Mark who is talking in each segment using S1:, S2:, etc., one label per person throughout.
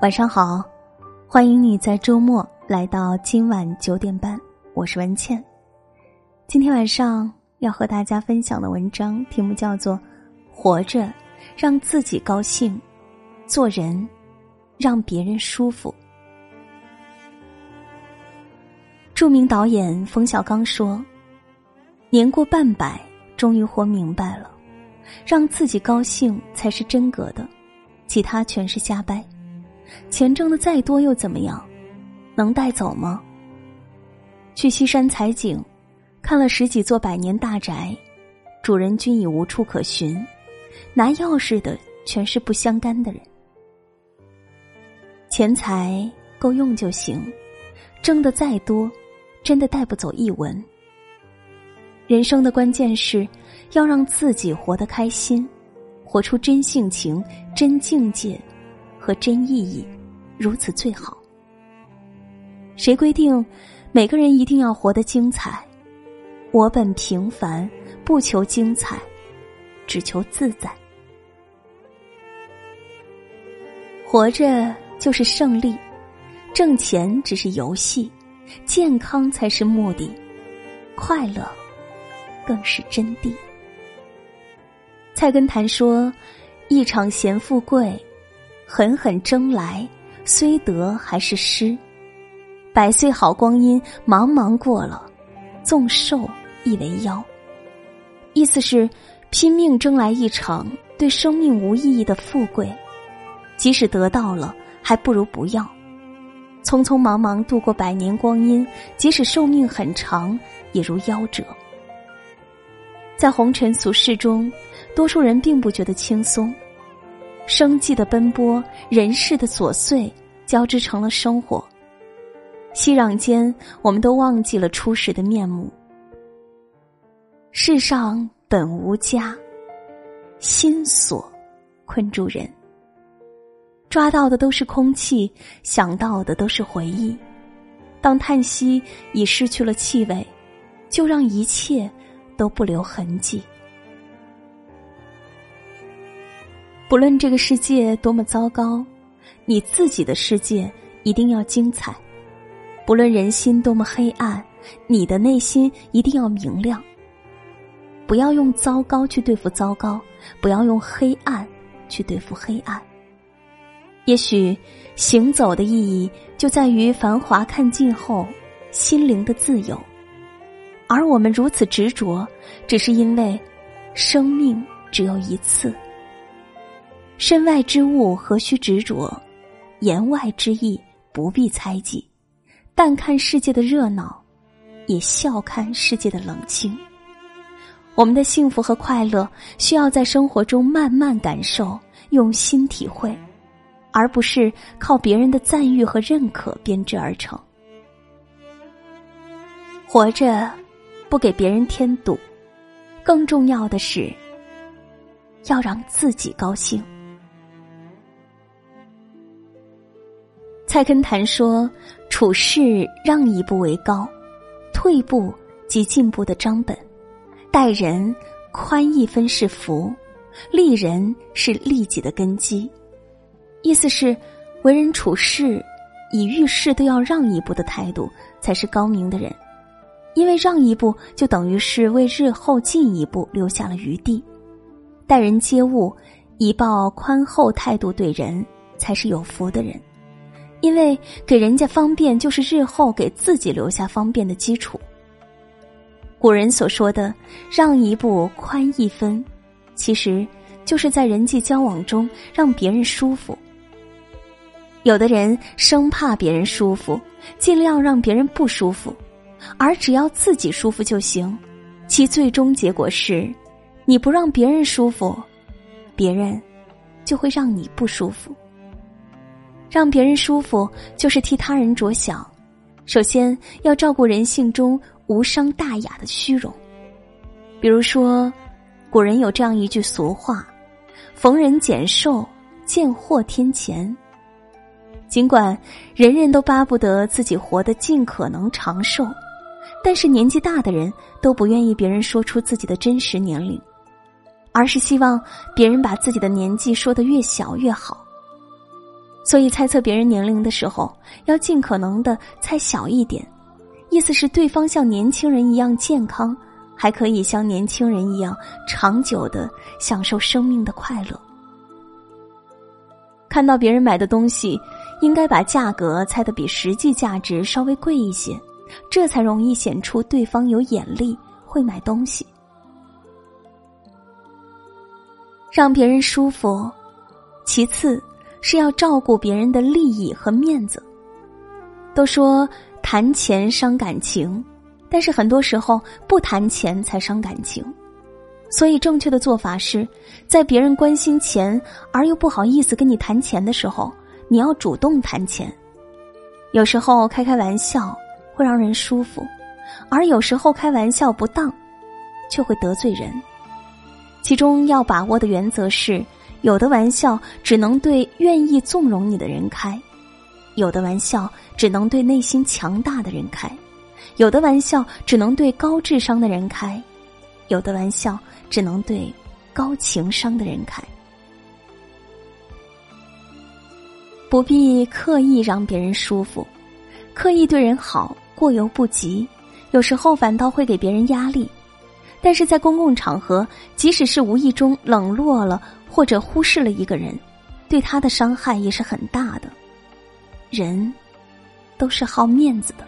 S1: 晚上好，欢迎你在周末来到今晚九点半，我是文倩。今天晚上要和大家分享的文章题目叫做《活着，让自己高兴，做人，让别人舒服》。著名导演冯小刚说：“年过半百，终于活明白了，让自己高兴才是真格的，其他全是瞎掰。”钱挣的再多又怎么样？能带走吗？去西山采景，看了十几座百年大宅，主人均已无处可寻，拿钥匙的全是不相干的人。钱财够用就行，挣的再多，真的带不走一文。人生的关键是要让自己活得开心，活出真性情、真境界。和真意义，如此最好。谁规定每个人一定要活得精彩？我本平凡，不求精彩，只求自在。活着就是胜利，挣钱只是游戏，健康才是目的，快乐更是真谛。菜根谭说：“一场闲富贵。”狠狠争来，虽得还是失。百岁好光阴茫茫过了，纵寿亦为妖。意思是拼命争来一场对生命无意义的富贵，即使得到了，还不如不要。匆匆忙忙度过百年光阴，即使寿命很长，也如夭折。在红尘俗世中，多数人并不觉得轻松。生计的奔波，人世的琐碎，交织成了生活。熙攘间，我们都忘记了初始的面目。世上本无家，心锁困住人。抓到的都是空气，想到的都是回忆。当叹息已失去了气味，就让一切都不留痕迹。不论这个世界多么糟糕，你自己的世界一定要精彩；不论人心多么黑暗，你的内心一定要明亮。不要用糟糕去对付糟糕，不要用黑暗去对付黑暗。也许行走的意义就在于繁华看尽后，心灵的自由。而我们如此执着，只是因为生命只有一次。身外之物何须执着，言外之意不必猜忌。淡看世界的热闹，也笑看世界的冷清。我们的幸福和快乐，需要在生活中慢慢感受、用心体会，而不是靠别人的赞誉和认可编织而成。活着，不给别人添堵，更重要的是，要让自己高兴。蔡根谭说：“处事让一步为高，退步即进步的章本；待人宽一分是福，利人是利己的根基。”意思是，为人处事以遇事都要让一步的态度，才是高明的人。因为让一步，就等于是为日后进一步留下了余地。待人接物，以抱宽厚态度对人，才是有福的人。因为给人家方便，就是日后给自己留下方便的基础。古人所说的“让一步，宽一分”，其实就是在人际交往中让别人舒服。有的人生怕别人舒服，尽量让别人不舒服，而只要自己舒服就行。其最终结果是，你不让别人舒服，别人就会让你不舒服。让别人舒服，就是替他人着想。首先要照顾人性中无伤大雅的虚荣。比如说，古人有这样一句俗话：“逢人减寿，见货添钱。”尽管人人都巴不得自己活得尽可能长寿，但是年纪大的人都不愿意别人说出自己的真实年龄，而是希望别人把自己的年纪说得越小越好。所以猜测别人年龄的时候，要尽可能的猜小一点，意思是对方像年轻人一样健康，还可以像年轻人一样长久的享受生命的快乐。看到别人买的东西，应该把价格猜得比实际价值稍微贵一些，这才容易显出对方有眼力，会买东西。让别人舒服，其次是要照顾别人的利益和面子。都说谈钱伤感情，但是很多时候不谈钱才伤感情。所以，正确的做法是，在别人关心钱而又不好意思跟你谈钱的时候，你要主动谈钱。有时候开开玩笑会让人舒服，而有时候开玩笑不当，却会得罪人。其中要把握的原则是：有的玩笑只能对愿意纵容你的人开，有的玩笑只能对内心强大的人开，有的玩笑只能对高智商的人开。有的玩笑只能对高情商的人开，不必刻意让别人舒服，刻意对人好过犹不及，有时候反倒会给别人压力。但是在公共场合，即使是无意中冷落了或者忽视了一个人，对他的伤害也是很大的。人都是好面子的。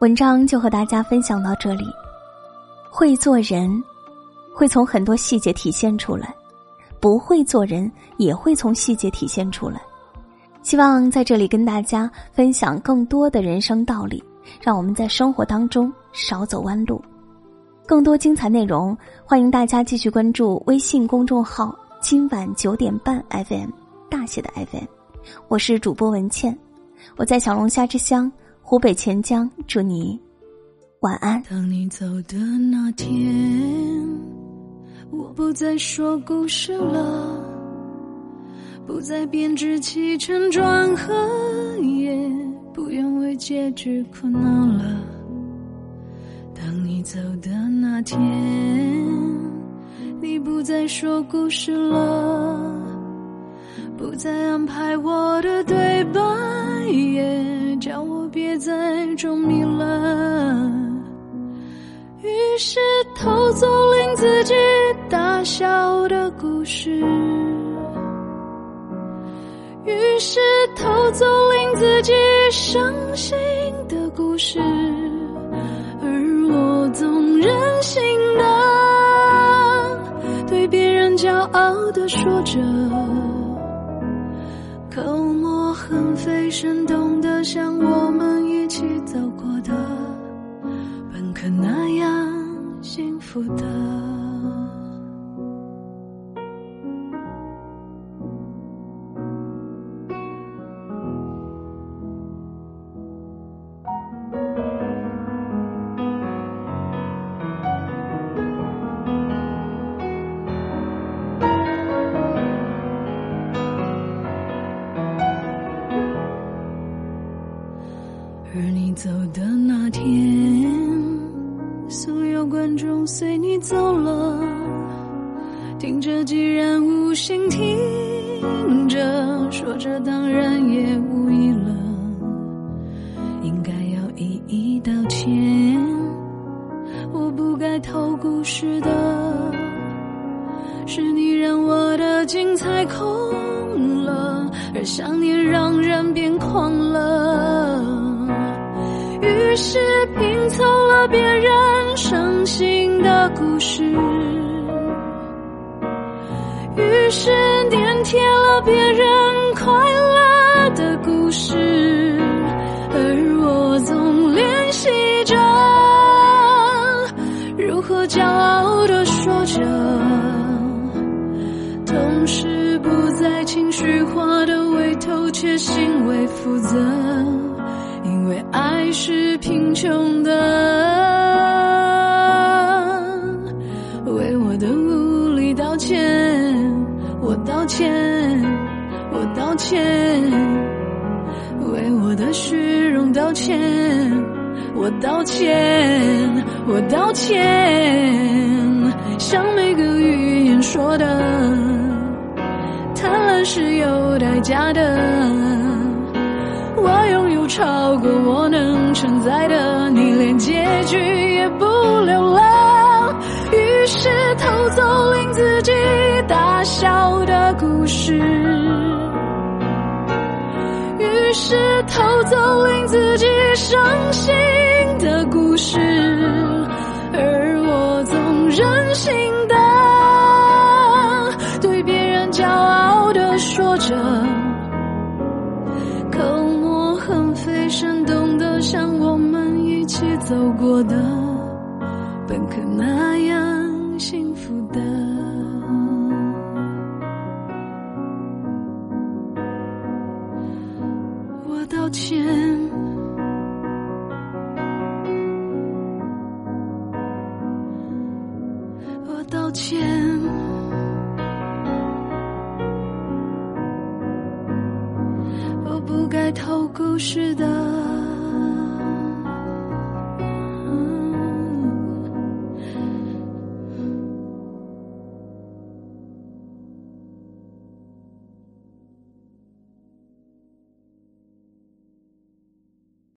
S1: 文章就和大家分享到这里。会做人，会从很多细节体现出来；不会做人，也会从细节体现出来。希望在这里跟大家分享更多的人生道理，让我们在生活当中少走弯路。更多精彩内容，欢迎大家继续关注微信公众号“今晚九点半 FM” 大写的 FM。我是主播文倩，我在小龙虾之乡。湖北潜江，祝你晚安。
S2: 当你走的那天，我不再说故事了，不再编织起承转合，结局苦恼了。当你走的那天，你不再说故事了，不再安排我的对白，也叫我。别再装迷了，于是偷走令自己大笑的故事，于是偷走令自己伤心的故事，而我总任性的对别人骄傲的说着。口沫横飞，生动的像我们一起走过的，本可那样幸福的。听着既然无心听着，说着当然也无意了，应该要一一道歉。我不该偷故事的，是你让我的精彩空了，而想念让人变狂了。是粘贴了别人快乐的故事，而我总练习着如何骄傲的说着，同时不再情绪化的为偷窃行为负责。因为爱是贫穷的，道歉，我道歉，为我的虚荣道歉，我道歉，我道歉，像每个语言说的，贪婪是有代价的。我拥有超过我能承载的，你连结局也不留了，于是偷走令自大笑的故事。于是偷走令自己伤心的故事，而我总任性的对别人骄傲的说着，口沫横飞，生动的像我们一起走过的，本可那样来偷故事的